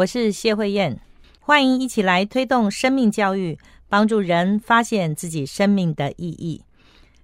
我是谢慧燕，欢迎一起来推动生命教育，帮助人发现自己生命的意义。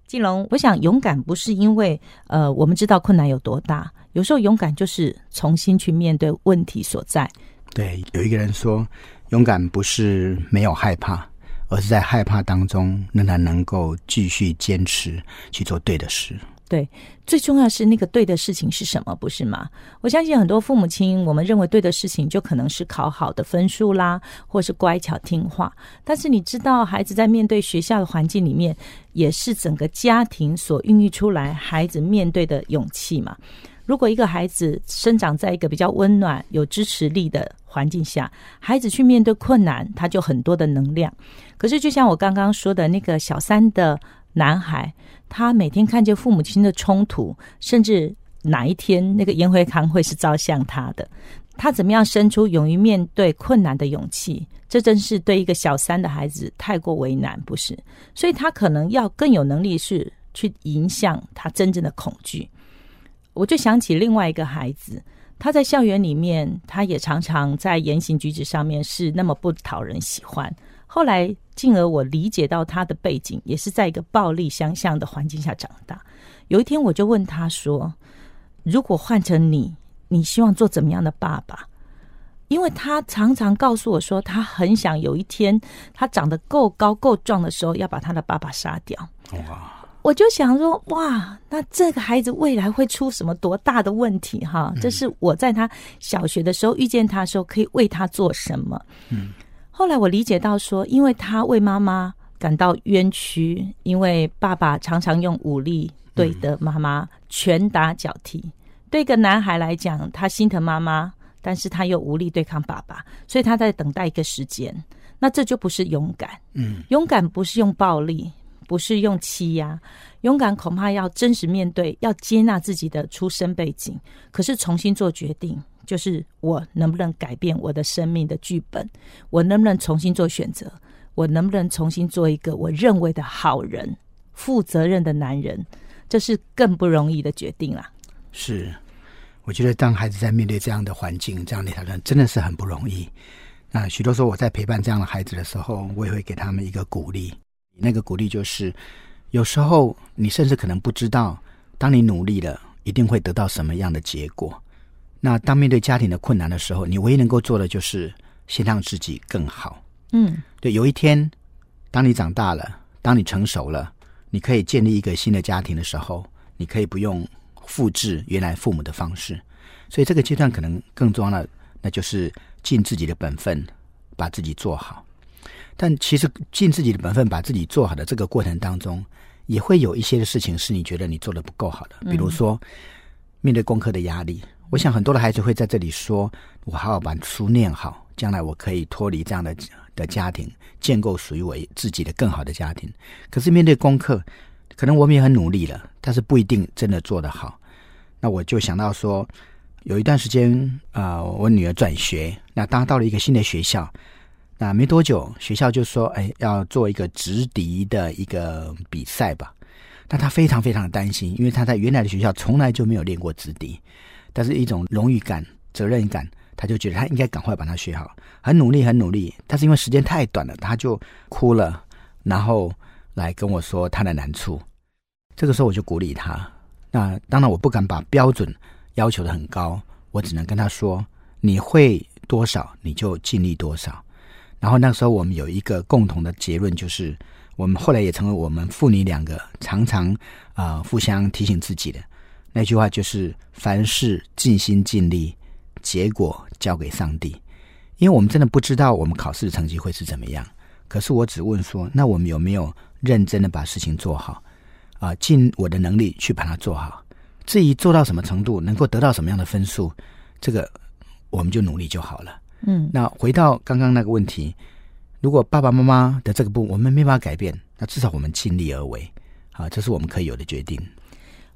金龙，我想勇敢不是因为呃我们知道困难有多大，有时候勇敢就是重新去面对问题所在。对，有一个人说，勇敢不是没有害怕，而是在害怕当中仍然能够继续坚持去做对的事。对，最重要是那个对的事情是什么，不是吗？我相信很多父母亲，我们认为对的事情就可能是考好的分数啦，或是乖巧听话。但是你知道，孩子在面对学校的环境里面，也是整个家庭所孕育出来孩子面对的勇气嘛。如果一个孩子生长在一个比较温暖、有支持力的环境下，孩子去面对困难，他就很多的能量。可是，就像我刚刚说的那个小三的男孩。他每天看见父母亲的冲突，甚至哪一天那个烟灰缸会是照向他的，他怎么样生出勇于面对困难的勇气？这真是对一个小三的孩子太过为难，不是？所以他可能要更有能力是去影响他真正的恐惧。我就想起另外一个孩子，他在校园里面，他也常常在言行举止上面是那么不讨人喜欢。后来，进而我理解到他的背景也是在一个暴力相向的环境下长大。有一天，我就问他说：“如果换成你，你希望做怎么样的爸爸？”因为他常常告诉我说，他很想有一天他长得够高够壮的时候，要把他的爸爸杀掉。哇！我就想说，哇，那这个孩子未来会出什么多大的问题？哈，这是我在他小学的时候遇见他的时候，可以为他做什么？嗯。后来我理解到，说因为他为妈妈感到冤屈，因为爸爸常常用武力对的妈妈拳打脚踢。对一个男孩来讲，他心疼妈妈，但是他又无力对抗爸爸，所以他在等待一个时间。那这就不是勇敢。嗯，勇敢不是用暴力，不是用欺压，勇敢恐怕要真实面对，要接纳自己的出生背景，可是重新做决定。就是我能不能改变我的生命的剧本？我能不能重新做选择？我能不能重新做一个我认为的好人、负责任的男人？这是更不容易的决定啦。是，我觉得当孩子在面对这样的环境、这样的挑战，真的是很不容易。那许多时候我在陪伴这样的孩子的时候，我也会给他们一个鼓励。那个鼓励就是，有时候你甚至可能不知道，当你努力了，一定会得到什么样的结果。那当面对家庭的困难的时候，你唯一能够做的就是先让自己更好。嗯，对，有一天，当你长大了，当你成熟了，你可以建立一个新的家庭的时候，你可以不用复制原来父母的方式。所以这个阶段可能更重要的，那就是尽自己的本分，把自己做好。但其实尽自己的本分，把自己做好的这个过程当中，也会有一些的事情是你觉得你做的不够好的，比如说面对功课的压力。我想很多的孩子会在这里说：“我好好把书念好，将来我可以脱离这样的的家庭，建构属于我自己的更好的家庭。”可是面对功课，可能我们也很努力了，但是不一定真的做得好。那我就想到说，有一段时间啊，我女儿转学，那当到了一个新的学校，那没多久，学校就说：“哎，要做一个直笛的一个比赛吧。”但他非常非常的担心，因为他在原来的学校从来就没有练过直笛。但是一种荣誉感、责任感，他就觉得他应该赶快把它学好，很努力，很努力。但是因为时间太短了，他就哭了，然后来跟我说他的难处。这个时候我就鼓励他。那当然我不敢把标准要求的很高，我只能跟他说：你会多少你就尽力多少。然后那时候我们有一个共同的结论，就是我们后来也成为我们父女两个常常啊互相提醒自己的。那句话就是凡事尽心尽力，结果交给上帝。因为我们真的不知道我们考试的成绩会是怎么样。可是我只问说，那我们有没有认真的把事情做好？啊，尽我的能力去把它做好。至于做到什么程度，能够得到什么样的分数，这个我们就努力就好了。嗯，那回到刚刚那个问题，如果爸爸妈妈的这个部我们没办法改变，那至少我们尽力而为，啊，这是我们可以有的决定。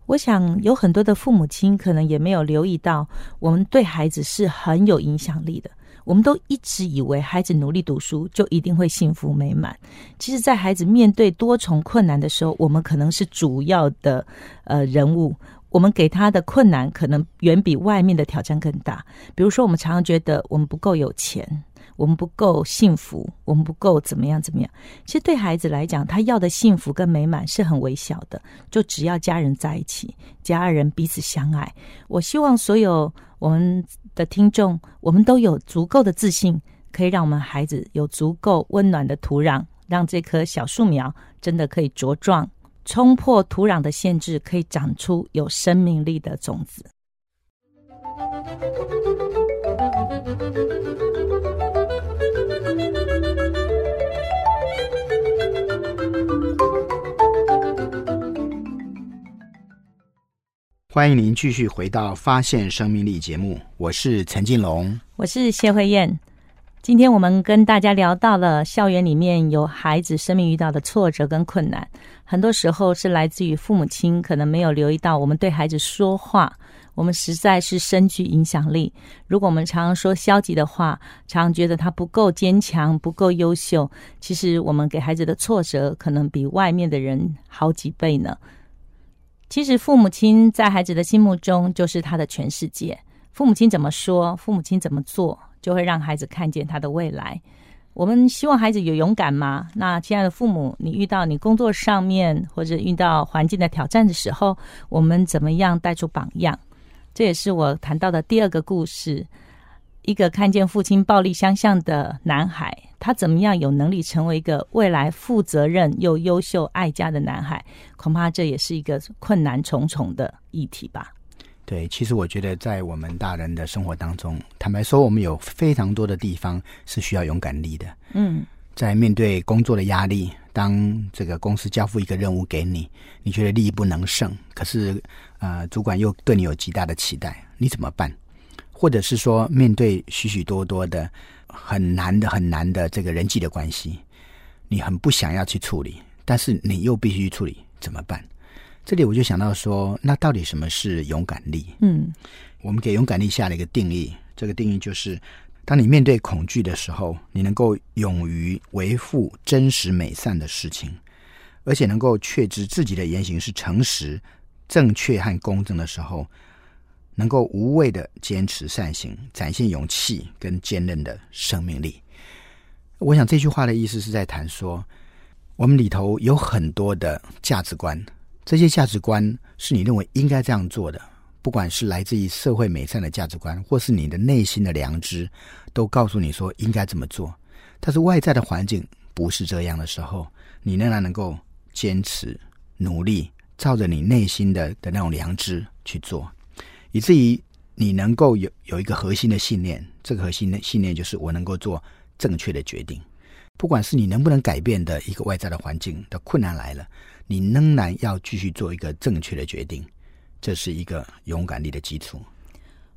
我想有很多的父母亲可能也没有留意到，我们对孩子是很有影响力的。我们都一直以为孩子努力读书就一定会幸福美满。其实，在孩子面对多重困难的时候，我们可能是主要的呃人物。我们给他的困难可能远比外面的挑战更大。比如说，我们常常觉得我们不够有钱。我们不够幸福，我们不够怎么样怎么样？其实对孩子来讲，他要的幸福跟美满是很微小的，就只要家人在一起，家人彼此相爱。我希望所有我们的听众，我们都有足够的自信，可以让我们孩子有足够温暖的土壤，让这棵小树苗真的可以茁壮，冲破土壤的限制，可以长出有生命力的种子。欢迎您继续回到《发现生命力》节目，我是陈进龙，我是谢慧燕。今天我们跟大家聊到了校园里面有孩子生命遇到的挫折跟困难，很多时候是来自于父母亲可能没有留意到，我们对孩子说话，我们实在是深具影响力。如果我们常常说消极的话，常常觉得他不够坚强、不够优秀，其实我们给孩子的挫折可能比外面的人好几倍呢。其实，父母亲在孩子的心目中就是他的全世界。父母亲怎么说，父母亲怎么做，就会让孩子看见他的未来。我们希望孩子有勇敢吗？那亲爱的父母，你遇到你工作上面或者遇到环境的挑战的时候，我们怎么样带出榜样？这也是我谈到的第二个故事。一个看见父亲暴力相向的男孩，他怎么样有能力成为一个未来负责任又优秀爱家的男孩？恐怕这也是一个困难重重的议题吧。对，其实我觉得在我们大人的生活当中，坦白说，我们有非常多的地方是需要勇敢力的。嗯，在面对工作的压力，当这个公司交付一个任务给你，你觉得力不能胜，可是呃，主管又对你有极大的期待，你怎么办？或者是说，面对许许多多的很难的、很难的这个人际的关系，你很不想要去处理，但是你又必须处理，怎么办？这里我就想到说，那到底什么是勇敢力？嗯，我们给勇敢力下了一个定义，这个定义就是：当你面对恐惧的时候，你能够勇于维护真实美善的事情，而且能够确知自己的言行是诚实、正确和公正的时候。能够无畏的坚持善行，展现勇气跟坚韧的生命力。我想这句话的意思是在谈说，我们里头有很多的价值观，这些价值观是你认为应该这样做的，不管是来自于社会美善的价值观，或是你的内心的良知，都告诉你说应该这么做。但是外在的环境不是这样的时候，你仍然能够坚持努力，照着你内心的的那种良知去做。以至于你能够有有一个核心的信念，这个核心的信念就是我能够做正确的决定，不管是你能不能改变的一个外在的环境的困难来了，你仍然要继续做一个正确的决定，这是一个勇敢力的基础。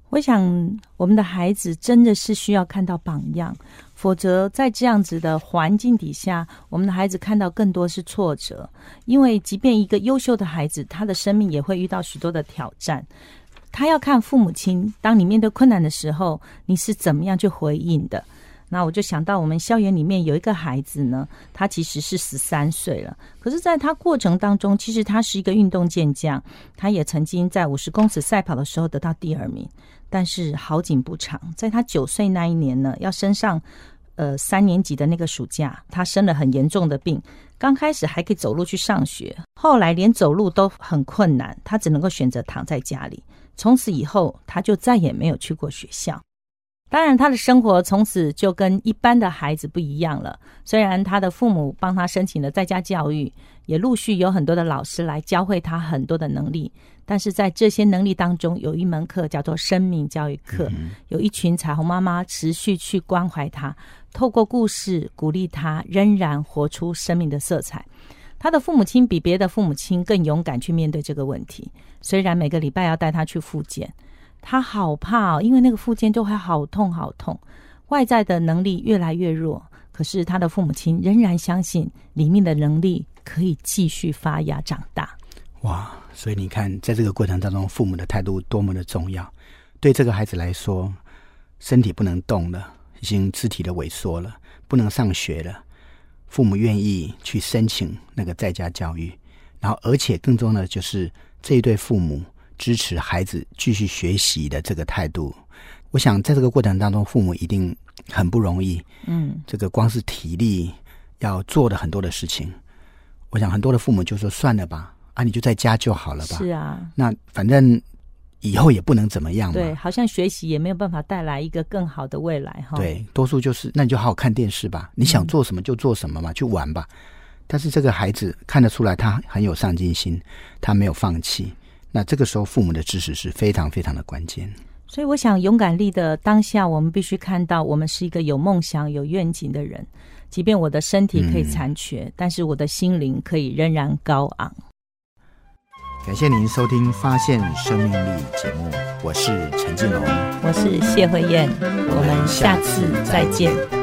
我想，我们的孩子真的是需要看到榜样，否则在这样子的环境底下，我们的孩子看到更多是挫折，因为即便一个优秀的孩子，他的生命也会遇到许多的挑战。他要看父母亲，当你面对困难的时候，你是怎么样去回应的？那我就想到，我们校园里面有一个孩子呢，他其实是十三岁了，可是在他过程当中，其实他是一个运动健将，他也曾经在五十公尺赛跑的时候得到第二名。但是好景不长，在他九岁那一年呢，要升上呃三年级的那个暑假，他生了很严重的病，刚开始还可以走路去上学，后来连走路都很困难，他只能够选择躺在家里。从此以后，他就再也没有去过学校。当然，他的生活从此就跟一般的孩子不一样了。虽然他的父母帮他申请了在家教育，也陆续有很多的老师来教会他很多的能力，但是在这些能力当中，有一门课叫做生命教育课，有一群彩虹妈妈持续去关怀他，透过故事鼓励他，仍然活出生命的色彩。他的父母亲比别的父母亲更勇敢去面对这个问题。虽然每个礼拜要带他去复健，他好怕哦，因为那个复健就会好痛好痛。外在的能力越来越弱，可是他的父母亲仍然相信里面的能力可以继续发芽长大。哇！所以你看，在这个过程当中，父母的态度多么的重要。对这个孩子来说，身体不能动了，已经肢体的萎缩了，不能上学了。父母愿意去申请那个在家教育，然后而且更重要的就是这一对父母支持孩子继续学习的这个态度。我想在这个过程当中，父母一定很不容易。嗯，这个光是体力要做的很多的事情，我想很多的父母就说算了吧，啊，你就在家就好了吧。是啊，那反正以后也不能怎么样嘛。对，好像学习也没有办法带来一个更好的未来哈。对，多数就是那你就好好看电视吧，你想做什么就做什么嘛，去玩吧。但是这个孩子看得出来，他很有上进心，他没有放弃。那这个时候，父母的支持是非常非常的关键。所以，我想勇敢力的当下，我们必须看到，我们是一个有梦想、有愿景的人。即便我的身体可以残缺，但是我的心灵可以仍然高昂。感谢您收听《发现生命力》节目，我是陈进龙，我是谢慧燕，我们下次再见。